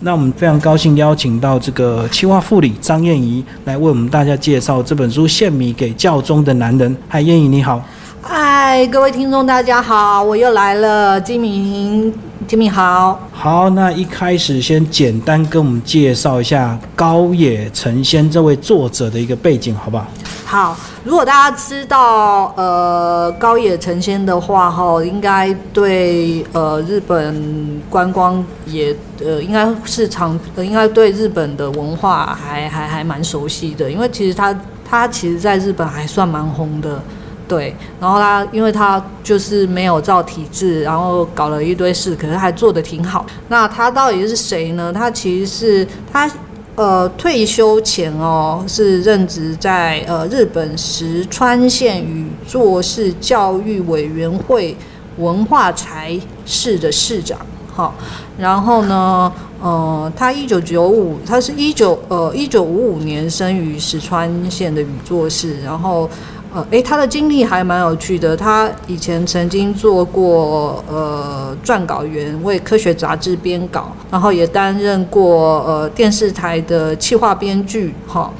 那我们非常高兴邀请到这个企划副理张燕怡来为我们大家介绍这本书《献米给教宗的男人》。嗨，燕怡你好。嗨，各位听众大家好，我又来了，金明，金明好。好，那一开始先简单跟我们介绍一下高野成仙这位作者的一个背景，好不好？好，如果大家知道呃高野成仙的话，哈，应该对呃日本观光也呃应该是常，呃应该对日本的文化还还还蛮熟悉的，因为其实他他其实在日本还算蛮红的。对，然后他因为他就是没有照体制，然后搞了一堆事，可是还做的挺好。那他到底是谁呢？他其实是他呃退休前哦是任职在呃日本石川县宇作市教育委员会文化财市的市长。好，然后呢，呃，他一九九五，他是一九呃一九五五年生于石川县的宇作市，然后。呃，诶，他的经历还蛮有趣的。他以前曾经做过呃撰稿员，为科学杂志编稿，然后也担任过呃电视台的企划编剧，哈，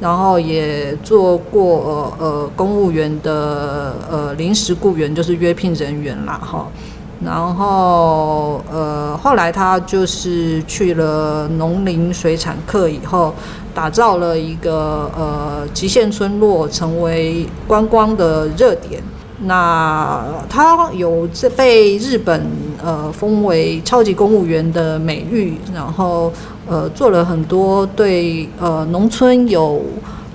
然后也做过呃呃公务员的呃临时雇员，就是约聘人员啦，哈。然后，呃，后来他就是去了农林水产课以后，打造了一个呃极限村落，成为观光的热点。那他有这被日本呃封为超级公务员的美誉，然后呃做了很多对呃农村有。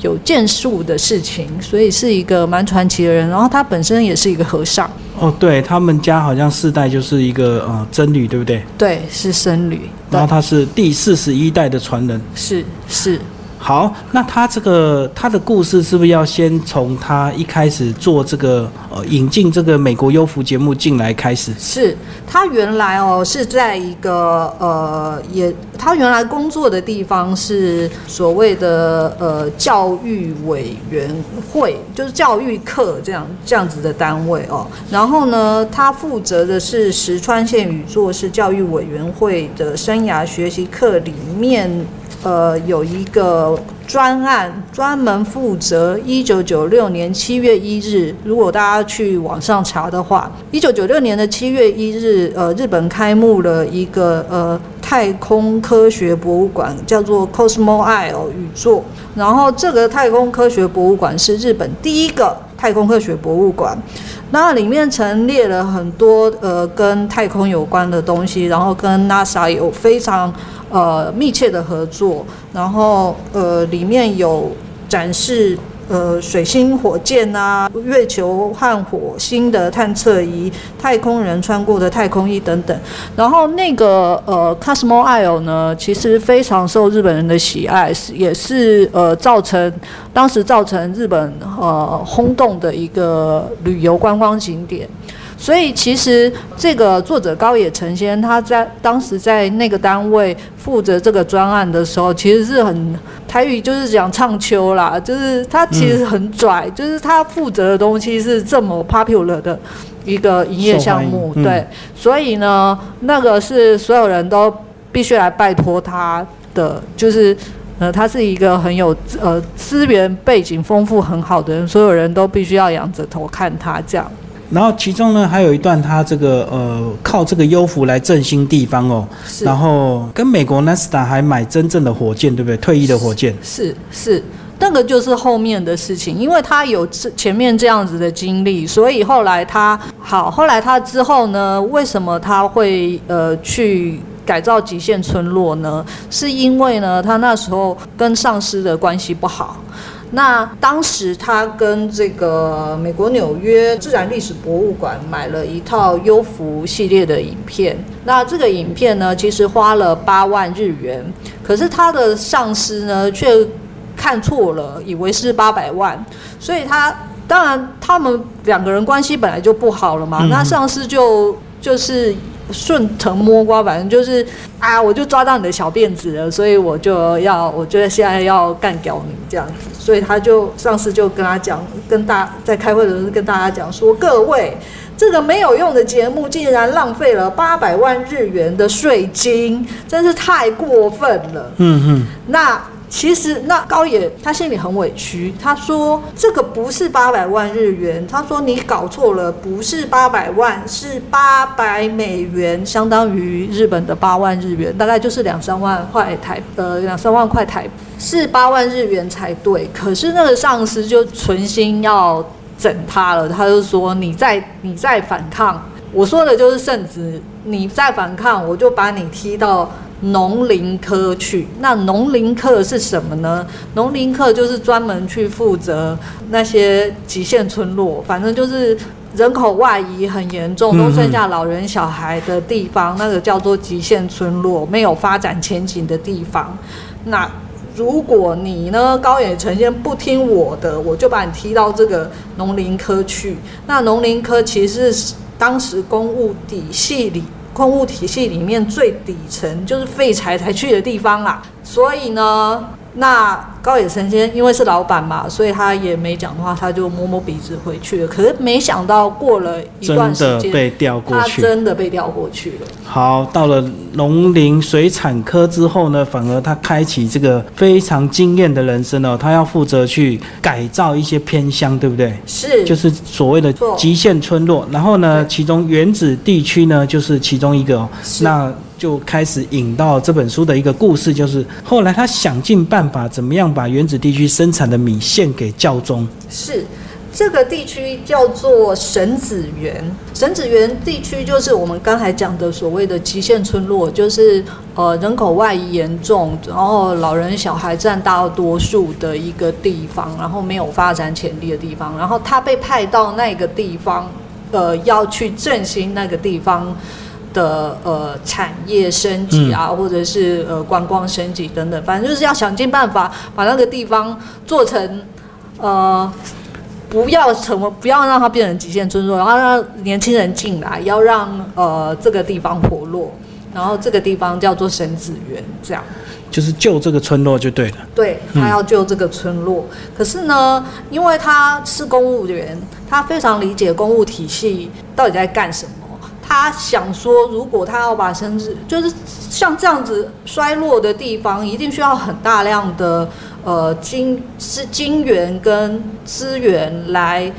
有建树的事情，所以是一个蛮传奇的人。然后他本身也是一个和尚。哦，对他们家好像世代就是一个呃僧侣，对不对？对，是僧侣。然后他是第四十一代的传人。是是。好，那他这个他的故事是不是要先从他一开始做这个呃引进这个美国优福节目进来开始？是他原来哦是在一个呃也他原来工作的地方是所谓的呃教育委员会，就是教育课这样这样子的单位哦。然后呢，他负责的是石川县宇作市教育委员会的生涯学习课里面。呃，有一个专案专门负责一九九六年七月一日。如果大家去网上查的话，一九九六年的七月一日，呃，日本开幕了一个呃太空科学博物馆，叫做 Cosmo Isle 宇宙。然后这个太空科学博物馆是日本第一个太空科学博物馆，那里面陈列了很多呃跟太空有关的东西，然后跟 NASA 有非常。呃，密切的合作，然后呃，里面有展示呃水星火箭啊、月球和火星的探测仪、太空人穿过的太空衣等等。然后那个呃 Cosmo Isle 呢，其实非常受日本人的喜爱，也是呃造成当时造成日本呃轰动的一个旅游观光景点。所以其实这个作者高野成先，他在当时在那个单位负责这个专案的时候，其实是很台语就是讲唱秋啦，就是他其实很拽，就是他负责的东西是这么 popular 的一个营业项目，对，所以呢，那个是所有人都必须来拜托他的，就是呃，他是一个很有呃资源背景丰富很好的人，所有人都必须要仰着头看他这样。然后其中呢，还有一段他这个呃，靠这个优福来振兴地方哦。然后跟美国 NASA 还买真正的火箭，对不对？退役的火箭。是是，那个就是后面的事情，因为他有前面这样子的经历，所以后来他好，后来他之后呢，为什么他会呃去改造极限村落呢？是因为呢，他那时候跟上司的关系不好。那当时他跟这个美国纽约自然历史博物馆买了一套优福系列的影片。那这个影片呢，其实花了八万日元，可是他的上司呢却看错了，以为是八百万。所以他当然他们两个人关系本来就不好了嘛。那上司就就是。顺藤摸瓜，反正就是啊，我就抓到你的小辫子了，所以我就要，我觉得现在要干掉你这样子，所以他就上司就跟他讲，跟大在开会的时候跟大家讲说，各位这个没有用的节目竟然浪费了八百万日元的税金，真是太过分了。嗯嗯，那其实那高野他心里很委屈，他说这个不是八百万日元，他说你搞错了，不是八百万，是八百美元，相当于日本的八万日元，大概就是两三万块台呃两三万块台是八万日元才对。可是那个上司就存心要整他了，他就说你再你再反抗，我说的就是圣子，你再反抗，我就把你踢到。农林科去，那农林科是什么呢？农林科就是专门去负责那些极限村落，反正就是人口外移很严重，都剩下老人小孩的地方，那个叫做极限村落，没有发展前景的地方。那如果你呢，高野成先不听我的，我就把你踢到这个农林科去。那农林科其实是当时公务体系里。矿物体系里面最底层就是废柴才去的地方啦，所以呢，那。高野神仙因为是老板嘛，所以他也没讲话，他就摸摸鼻子回去了。可是没想到过了一段时间，被调过去，他真的被调过去了。好，到了农林水产科之后呢，反而他开启这个非常惊艳的人生哦，他要负责去改造一些偏乡，对不对？是，就是所谓的极限村落。然后呢，其中原子地区呢，就是其中一个哦。那就开始引到这本书的一个故事，就是后来他想尽办法怎么样。把原子地区生产的米献给教宗。是，这个地区叫做神子园。神子园地区就是我们刚才讲的所谓的极限村落，就是呃人口外移严重，然后老人小孩占大多数的一个地方，然后没有发展潜力的地方。然后他被派到那个地方，呃，要去振兴那个地方。的呃产业升级啊，或者是呃观光升级等等，反正就是要想尽办法把那个地方做成呃不要成为不要让它变成极限村落，然后让年轻人进来，要让呃这个地方活络，然后这个地方叫做神子园，这样就是救这个村落就对了。对他要救这个村落，可是呢，因为他是公务员，他非常理解公务体系到底在干什么。他想说，如果他要把生殖，就是像这样子衰落的地方，一定需要很大量的呃金是金源跟资源来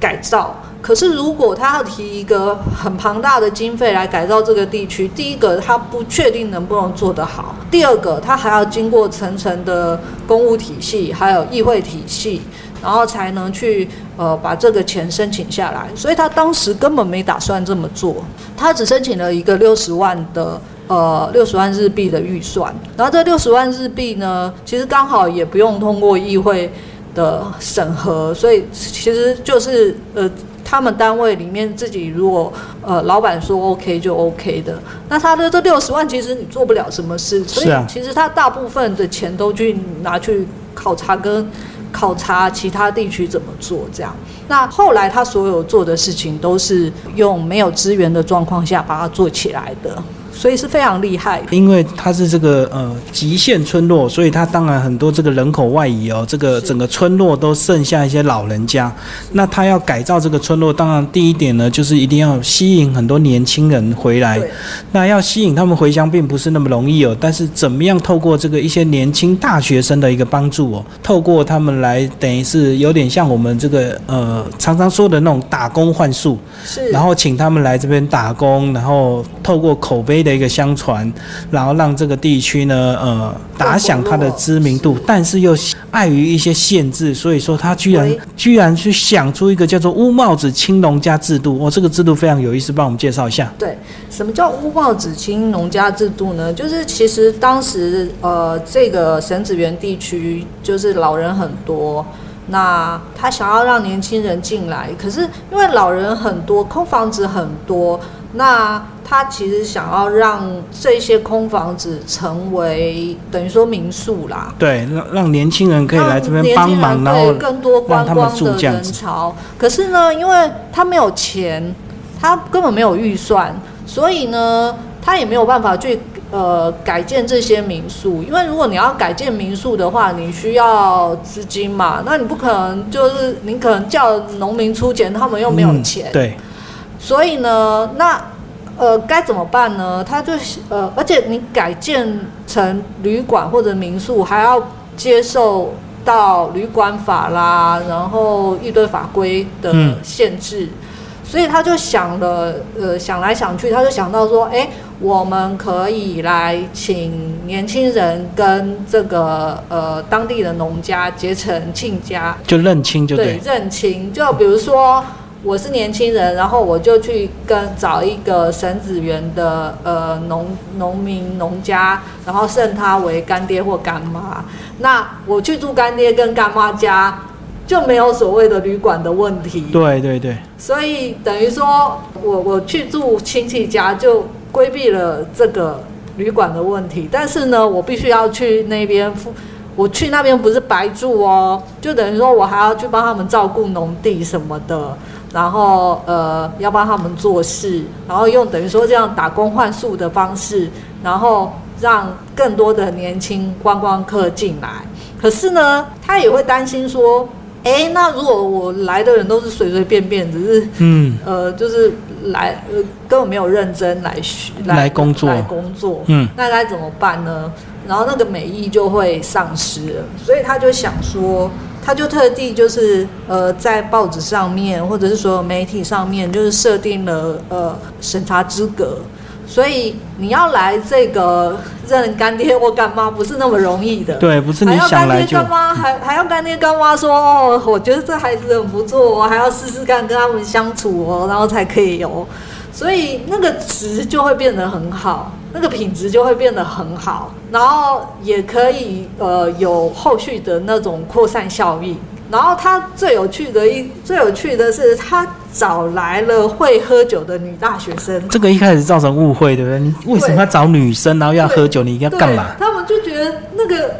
改造。可是如果他要提一个很庞大的经费来改造这个地区，第一个他不确定能不能做得好，第二个他还要经过层层的公务体系，还有议会体系。然后才能去呃把这个钱申请下来，所以他当时根本没打算这么做，他只申请了一个六十万的呃六十万日币的预算，然后这六十万日币呢，其实刚好也不用通过议会的审核，所以其实就是呃他们单位里面自己如果呃老板说 OK 就 OK 的，那他的这六十万其实你做不了什么事，所以其实他大部分的钱都去拿去考察跟。考察其他地区怎么做，这样。那后来他所有做的事情都是用没有资源的状况下把它做起来的。所以是非常厉害，因为它是这个呃极限村落，所以它当然很多这个人口外移哦，这个整个村落都剩下一些老人家。那他要改造这个村落，当然第一点呢，就是一定要吸引很多年轻人回来。那要吸引他们回乡，并不是那么容易哦。但是怎么样透过这个一些年轻大学生的一个帮助哦，透过他们来，等于是有点像我们这个呃常常说的那种打工换术，是，然后请他们来这边打工，然后透过口碑的。一个相传，然后让这个地区呢，呃，打响它的知名度，但是又碍于一些限制，所以说他居然居然去想出一个叫做乌帽子青农家制度。哦，这个制度非常有意思，帮我们介绍一下。对，什么叫乌帽子青农家制度呢？就是其实当时呃，这个神子园地区就是老人很多，那他想要让年轻人进来，可是因为老人很多，空房子很多，那他其实想要让这些空房子成为等于说民宿啦，对，让让年轻人可以来这边帮忙，然后更多观光的人潮。可是呢，因为他没有钱，他根本没有预算，所以呢，他也没有办法去呃改建这些民宿。因为如果你要改建民宿的话，你需要资金嘛，那你不可能就是你可能叫农民出钱，他们又没有钱，对。所以呢，那呃该怎么办呢？他就呃，而且你改建成旅馆或者民宿，还要接受到旅馆法啦，然后一堆法规的嗯限制。所以他就想了，呃，想来想去，他就想到说，哎，我们可以来请年轻人跟这个呃当地的农家结成亲家，就认亲就对对，认亲。就比如说我是年轻人，然后我就去跟找一个沈子园的呃农农民农家，然后认他为干爹或干妈。那我去住干爹跟干妈家，就没有所谓的旅馆的问题。对对对，所以等于说我我去住亲戚家，就规避了这个旅馆的问题。但是呢，我必须要去那边付，我去那边不是白住哦，就等于说我还要去帮他们照顾农地什么的，然后呃要帮他们做事，然后用等于说这样打工换宿的方式，然后让更多的年轻观光客进来。可是呢，他也会担心说。哎，那如果我来的人都是随随便便，只是嗯呃，就是来呃根本没有认真来学来工作来工作，嗯，那该怎么办呢？然后那个美意就会丧失了，所以他就想说，他就特地就是呃在报纸上面或者是所有媒体上面，就是设定了呃审查资格。所以你要来这个认干爹或干妈不是那么容易的，对，不是你还要干爹干妈，还还要干爹干妈说哦，我觉得这孩子很不错，我还要试试看跟他们相处哦，然后才可以有，所以那个值就会变得很好，那个品质就会变得很好，然后也可以呃有后续的那种扩散效应。然后他最有趣的一最有趣的是，他找来了会喝酒的女大学生，这个一开始造成误会，对不对？你为什么要找女生，然后要喝酒？你要干嘛？他们就觉得那个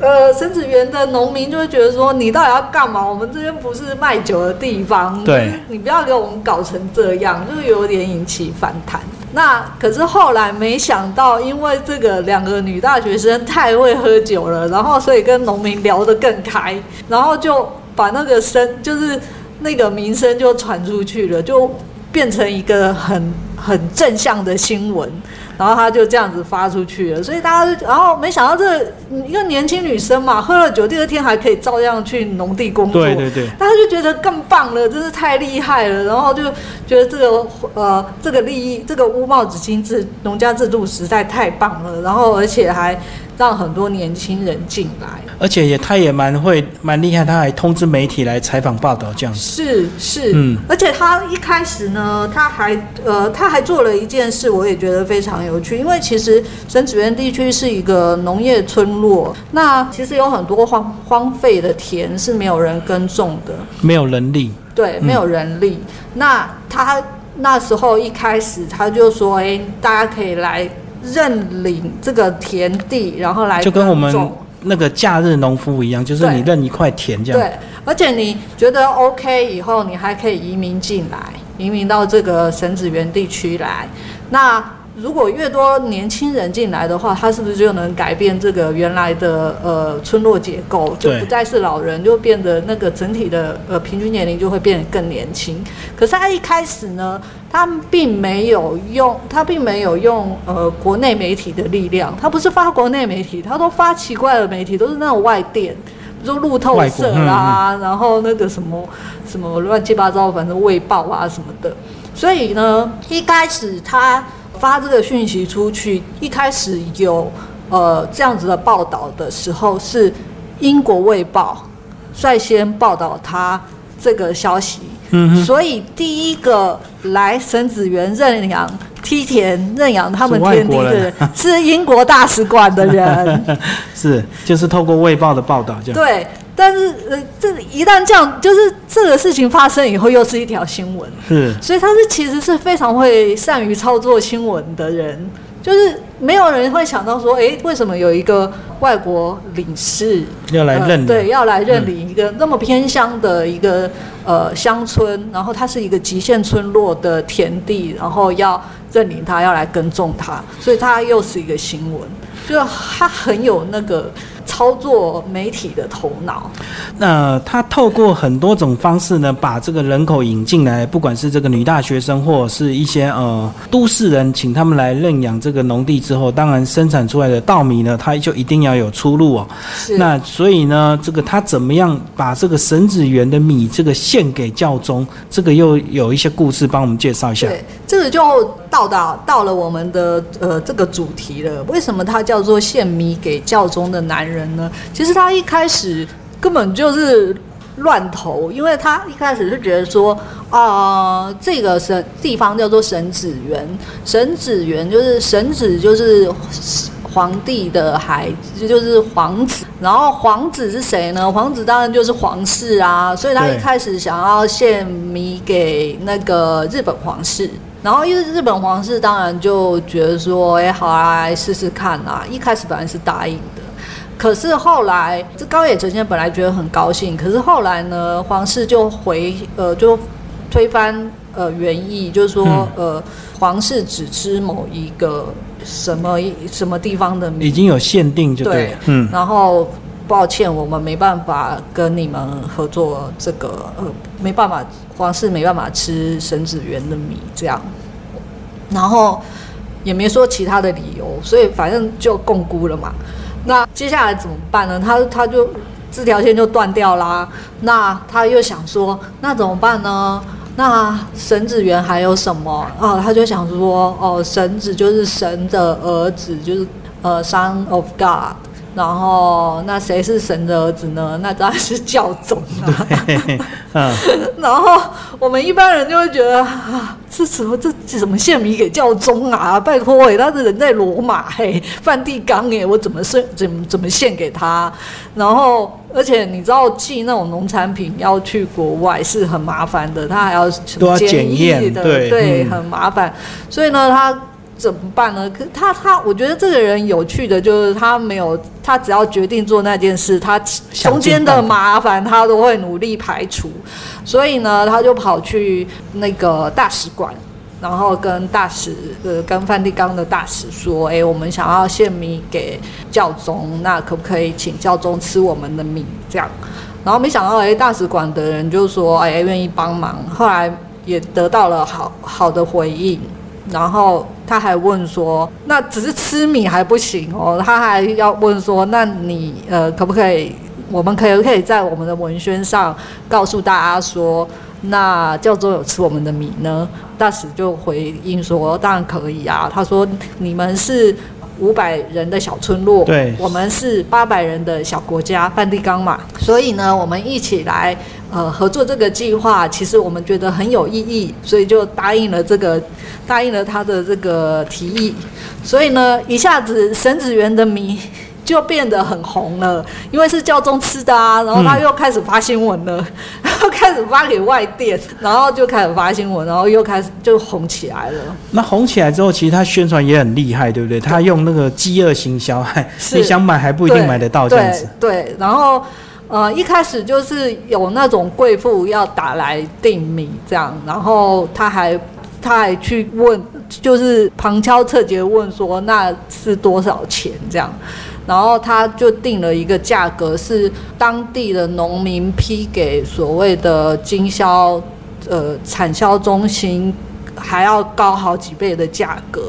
呃沈子园的农民就会觉得说，你到底要干嘛？我们这边不是卖酒的地方，对你不要给我们搞成这样，就有点引起反弹。那可是后来没想到，因为这个两个女大学生太会喝酒了，然后所以跟农民聊得更开，然后就把那个声就是那个名声就传出去了，就变成一个很很正向的新闻。然后他就这样子发出去了，所以大家就，然后没想到这个一个年轻女生嘛，喝了酒，第二天还可以照样去农地工作，对对对，大家就觉得更棒了，真是太厉害了，然后就觉得这个呃这个利益，这个乌帽子金制农家制度实在太棒了，然后而且还让很多年轻人进来。而且也他也蛮会蛮厉害，他还通知媒体来采访报道这样子。是是，嗯而且他一开始呢，他还呃，他还做了一件事，我也觉得非常有趣。因为其实沈子园地区是一个农业村落，那其实有很多荒荒废的田是没有人耕种的，没有人力，对，嗯没有人力。那他那时候一开始他就说，哎，大家可以来认领这个田地，然后来就跟我们那个假日农夫一样，就是你认一块田这样。对，而且你觉得 OK 以后，你还可以移民进来，移民到这个神子园地区来。那如果越多年轻人进来的话，他是不是就能改变这个原来的呃村落结构，就不再是老人，就变得那个整体的呃平均年龄就会变得更年轻。可是他一开始呢，他并没有用，他并没有用呃国内媒体的力量，他不是发国内媒体，他都发奇怪的媒体，都是那种外电。比如说路透社啦，然后那个什么什么乱七八糟，反正卫报啊什么的。所以呢，一开始他发这个讯息出去，一开始有呃这样子的报道的时候，是英国卫报率先报道他这个消息。嗯，所以第一个来沈子元认养梯田认养他们天地的人，是英国大使馆的人。是就是透过卫报的报道这样。对，但是呃，这一旦这样，就是这个事情发生以后，又是一条新闻，是所以他是其实是非常会善于操作新闻的人，就是没有人会想到说，哎，为什么有一个外国领事要来认领。呃对，要来认领一个那么偏乡的一个呃乡村，然后它是一个极限村落的田地，然后要认领它，要来耕种它，所以它又是一个新闻，就它很有那个操作媒体的头脑。那他透过很多种方式呢，把这个人口引进来，不管是这个女大学生，或者是一些呃都市人，请他们来认养这个农地之后，当然生产出来的稻米呢，它就一定要有出路哦。是那所以呢，这个他怎么样把这个神子园的米这个献给教宗，这个又有一些故事帮我们介绍一下。对，这个就到达到了我们的呃这个主题了。为什么它叫做献米给教宗的男人人呢？其实他一开始根本就是乱投，因为他一开始是觉得说，啊、这个神地方叫做神子园，神子园就是神子就是。皇帝的孩子就是皇子，然后皇子是谁呢？皇子当然就是皇室啊，所以他一开始想要献米给那个日本皇室，然后因为日本皇室当然就觉得说，哎，好啊，来试试看啊。一开始本来是答应的，可是后来这高野成先本来觉得很高兴，可是后来呢，皇室就回呃就推翻呃原意，就是说、呃皇室只吃某一个什么什么地方的米已，经有限定就对嗯，然后抱歉，我们没办法跟你们合作这个，呃，没办法，皇室没办法吃神子园的米这样，然后也没说其他的理由，所以反正就共估了嘛。那接下来怎么办呢？他他就这条线就断掉啦。那他又想说，那怎么办呢？那神子园还有什么啊？他就想说，哦，神子就是神的儿子，就是呃，Son of God。然后，那谁是神的儿子呢？那当然是教宗啊。嗯，然后我们一般人就会觉得啊，这什么这这怎么献米给教宗啊？拜托哎，他的人在罗马嘿，梵蒂冈哎，我怎么献怎么怎么献给他？然后而且你知道寄那种农产品要去国外是很麻烦的，他还要什都要么检疫的，对对，嗯很麻烦。所以呢，他。怎么办呢？可他他，我觉得这个人有趣的就是他没有，他只要决定做那件事，他中间的麻烦他都会努力排除。所以呢，他就跑去那个大使馆，然后跟大使呃跟梵蒂冈的大使说：“哎，我们想要献米给教宗，那可不可以请教宗吃我们的米？”这样，然后没想到哎，大使馆的人就说：“哎，愿意帮忙。”后来也得到了好好的回应。然后他还问说：“那只是吃米还不行哦？”他还要问说：“那你呃可不可以？我们可以不可以在我们的文宣上告诉大家说，那教宗有吃我们的米呢？”大使就回应说：“当然可以啊。”他说：“你们是。”五百人的小村落，对我们是八百人的小国家梵蒂冈嘛，所以呢，我们一起来呃合作这个计划，其实我们觉得很有意义，所以就答应了这个答应了他的这个提议，所以呢，一下子神子园的米就变得很红了，因为是教宗吃的啊，然后他又开始发新闻了，然后 开始发给外电，然后就开始发新闻，然后又开始就红起来了。那红起来之后，其实他宣传也很厉害，对不对？他用那个饥饿行销，你想买还不一定买得到这样子。对对，然后呃，一开始就是有那种贵妇要打来订米这样，然后他还他还去问，就是旁敲侧击问说那是多少钱这样。然后他就定了一个价格，是当地的农民批给所谓的经销呃产销中心还要高好几倍的价格，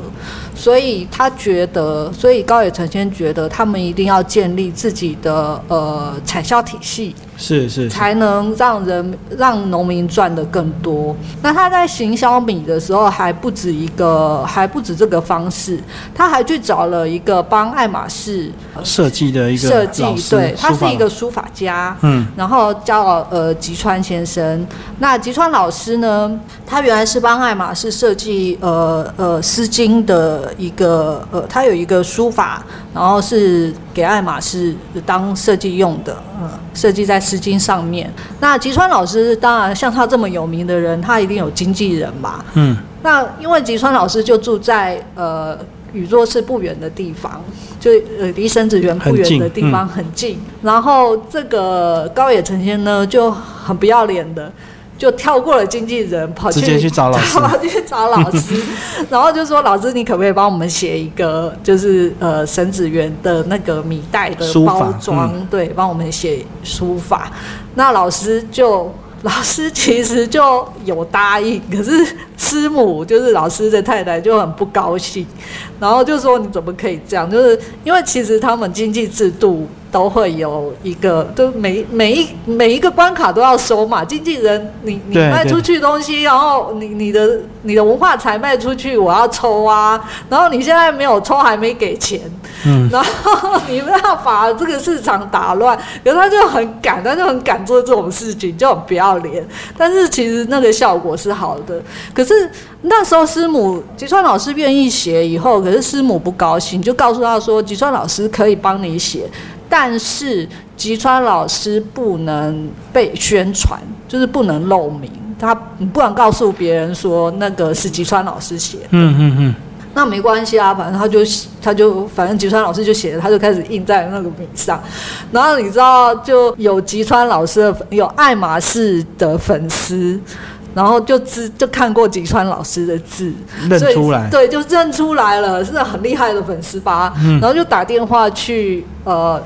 所以他觉得，所以高野成先觉得他们一定要建立自己的呃产销体系，是是是，才能让人让农民赚的更多。那他在行销米的时候还不止一个，还不止这个方式，他还去找了一个帮爱马仕设计的一个设计对，他是一个书法家，嗯，然后叫呃吉川先生。那吉川老师呢，他原来是帮爱马仕设计呃呃丝巾的一个呃，他有一个书法，然后是给爱马仕当设计用的，嗯，设计在丝巾上面。那吉川老师当然像他这么有名的人，他一定有经纪人吧，嗯，那因为吉川老师就住在呃宇作市不远的地方，就呃离神子园不远的地方很近。然后这个高野成仙呢就很不要脸的，就跳过了经纪人，跑去直接去找老师跑去找老师，然后就说：“老师，你可不可以帮我们写一个，就是呃沈子源的那个米袋的包装，对，帮我们写书法。”那老师就。老师其实就有答应，可是师母就是老师的太太就很不高兴，然后就说你怎么可以这样？就是因为其实他们经济制度都会有一个，就每每一每一个关卡都要收嘛。经纪人你你卖出去东西，然后你你的你的文化才卖出去，我要抽啊。然后你现在没有抽，还没给钱，嗯，然后你不要把这个市场打乱，可是他就很敢，他就很敢做这种事情，就很不要脸。但是其实那个效果是好的，可是那时候师母吉川老师愿意写以后，可是师母不高兴，就告诉他说，吉川老师可以帮你写，但是吉川老师不能被宣传，就是不能露名，他你不能告诉别人说那个是吉川老师写的。嗯嗯嗯，那没关系啊，反正他就他就反正吉川老师就写了，他就开始印在那个名上。然后你知道，就有吉川老师的有爱马仕的粉丝，然后就知就看过吉川老师的字，认出来，对，就认出来了，是很厉害的粉丝吧？嗯然后就打电话去呃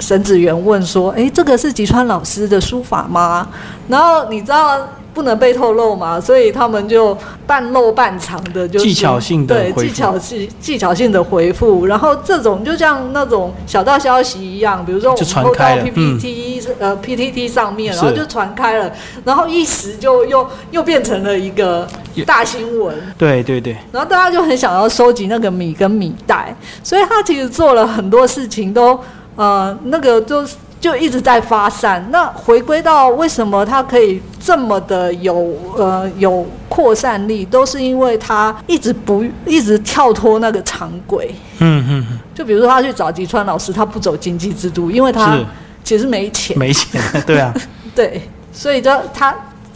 沈子源问说：“哎，这个是吉川老师的书法吗？”然后你知道不能被透露嘛，所以他们就半露半藏的，就是技巧性的对回复技巧性技巧性的回复。然后这种就像那种小道消息一样，比如说我就们抛到 PPT、呃 PTT 上面，然后就传开了，然后一时就又又变成了一个大新闻。对对对，然后大家就很想要收集那个米跟米袋，所以他其实做了很多事情都，呃，那个就就一直在发散。那回归到为什么他可以这么的有呃有扩散力，都是因为他一直不一直跳脱那个常轨。嗯嗯嗯，就比如说他去找吉川老师，他不走经济制度，因为他其实没钱，没钱，对啊，对，所以就他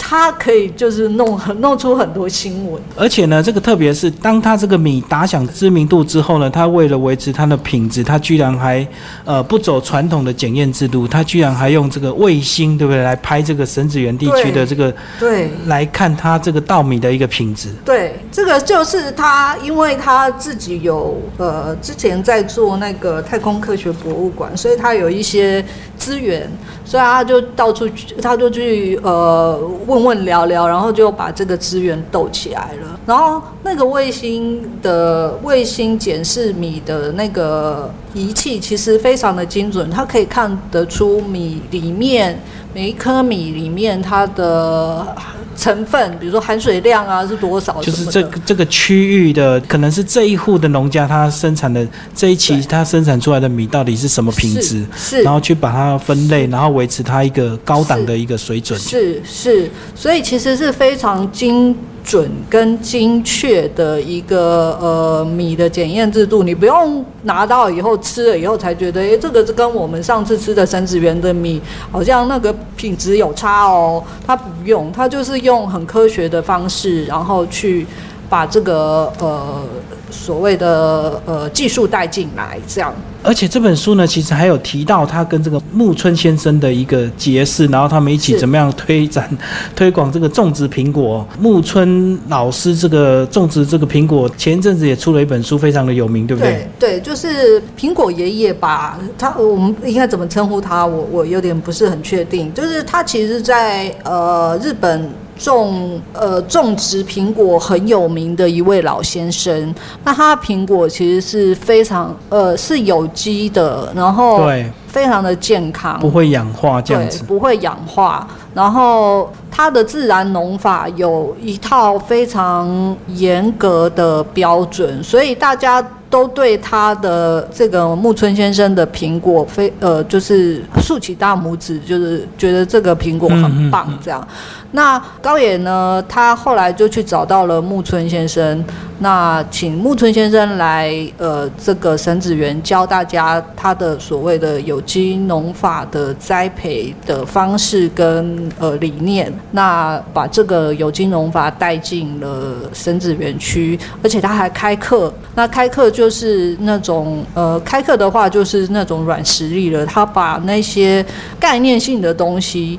他可以就是弄很弄出很多新闻。而且呢，这个特别是当他这个米打响知名度之后呢，他为了维持它的品质，他居然还呃不走传统的检验制度，他居然还用这个卫星，对不对，来拍这个神子园地区的这个对，来看它这个稻米的一个品质。对，这个就是他，因为他自己有呃之前在做那个太空科学博物馆，所以他有一些资源，所以他就到处去，他就去呃问问问聊聊，然后就把这个资源斗起来了。然后那个卫星的卫星检视米的那个仪器其实非常的精准，它可以看得出米里面每一颗米里面它的成分，比如说含水量啊是多少就是这个这个区域的，可能是这一户的农家他生产的这一期对。他生产出来的米到底是什么品质，是是。然后去把它分类，然后维持它一个高档的一个水准。是是，所以其实是非常精准跟精确的一个呃米的检验制度，你不用拿到以后吃了以后才觉得，诶，这个是跟我们上次吃的三子园的米好像那个品质有差哦。它不用，它就是用很科学的方式，然后去把这个呃所谓的呃技术带进来，这样。而且这本书呢，其实还有提到他跟这个木村先生的一个结识，然后他们一起怎么样推展、推广这个种植苹果。木村老师这个种植这个苹果，前一阵子也出了一本书，非常的有名，对不对？对就是苹果爷爷吧，他我们应该怎么称呼他？我我有点不是很确定。就是他其实在，呃日本种呃种植苹果很有名的一位老先生。那他的苹果其实是非常呃是有机的，然后对，非常的健康，不会氧化这样子对，。不会氧化。然后他的自然农法有一套非常严格的标准，所以大家都对他的这个木村先生的苹果非呃就是竖起大拇指，就是觉得这个苹果很棒这样。那高野呢，他后来就去找到了木村先生，那请木村先生来呃这个神子园教大家他的所谓的有机农法的栽培的方式跟呃理念，那把这个有机农法带进了神子园区，而且他还开课，那开课就是那种呃开课的话就是那种软实力了，他把那些概念性的东西。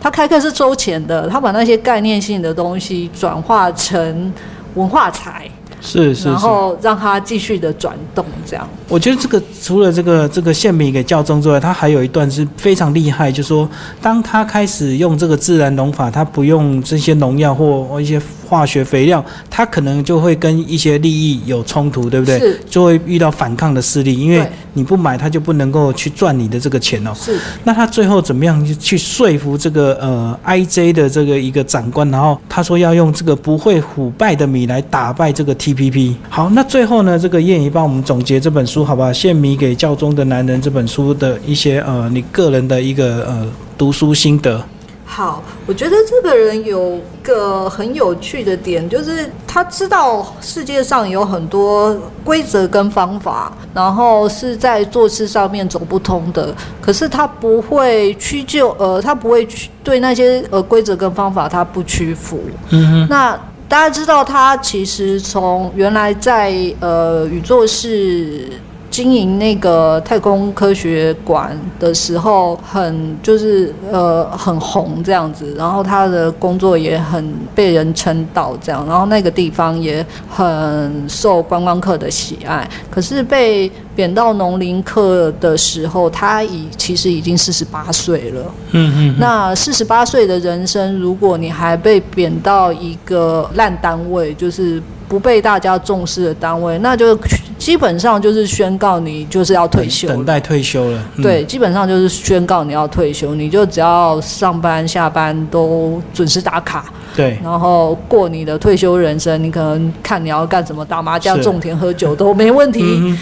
他开课是收钱的，他把那些概念性的东西转化成文化财。是是是，然后让它继续的转动，这样。我觉得这个除了这个这个献米给教宗之外，他还有一段是非常厉害，就是说当他开始用这个自然农法，他不用这些农药或一些化学肥料，它可能就会跟一些利益有冲突，对不对？就会遇到反抗的势力，因为你不买，它就不能够去赚你的这个钱哦。是。那他最后怎么样去说服这个呃 IJ 的这个一个长官？然后他说要用这个不会腐败的米来打败这个 TPP。好，那最后呢，这个燕姨帮我们总结这本书，好不好？献米给教宗的男人这本书的一些呃，你个人的一个呃读书心得。好，我觉得这个人有个很有趣的点，就是他知道世界上有很多规则跟方法，然后是在做事上面走不通的，可是他不会屈就，呃，他不会去对那些呃规则跟方法他不屈服。嗯哼，那。大家知道，他其实从原来在呃宇宙是。经营那个太空科学馆的时候，很就是呃很红这样子，然后他的工作也很被人称道这样，然后那个地方也很受观光客的喜爱。可是被贬到农林课的时候，他已其实已经四十八岁了。嗯嗯。那四十八岁的人生，如果你还被贬到一个烂单位，就是不被大家重视的单位，那就。基本上就是宣告你就是要退休，等待退休了。对，基本上就是宣告你要退休，你就只要上班下班都准时打卡。对，然后过你的退休人生，你可能看你要干什么，打麻将、种田、喝酒都没问题。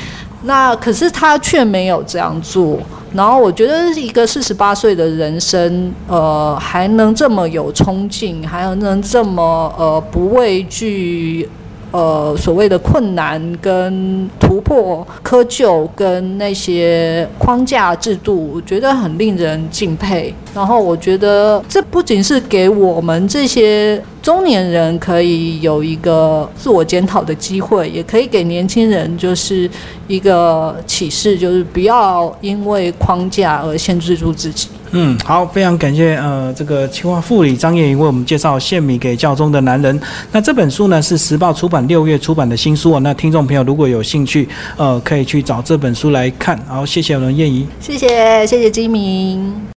那可是他却没有这样做。然后我觉得一个四十八岁的人生，呃，还能这么有冲劲，还能这么呃不畏惧。呃，所谓的困难跟突破、窠臼跟那些框架制度，我觉得很令人敬佩。然后我觉得这不仅是给我们这些中年人可以有一个自我检讨的机会，也可以给年轻人就是一个启示，就是不要因为框架而限制住自己。嗯，好，非常感谢呃，这个清华副理张燕莹为我们介绍《献米给教宗的男人》。那这本书呢是时报出版六月出版的新书哦。那听众朋友如果有兴趣，呃，可以去找这本书来看。好，谢谢我们燕怡，谢谢谢谢金明。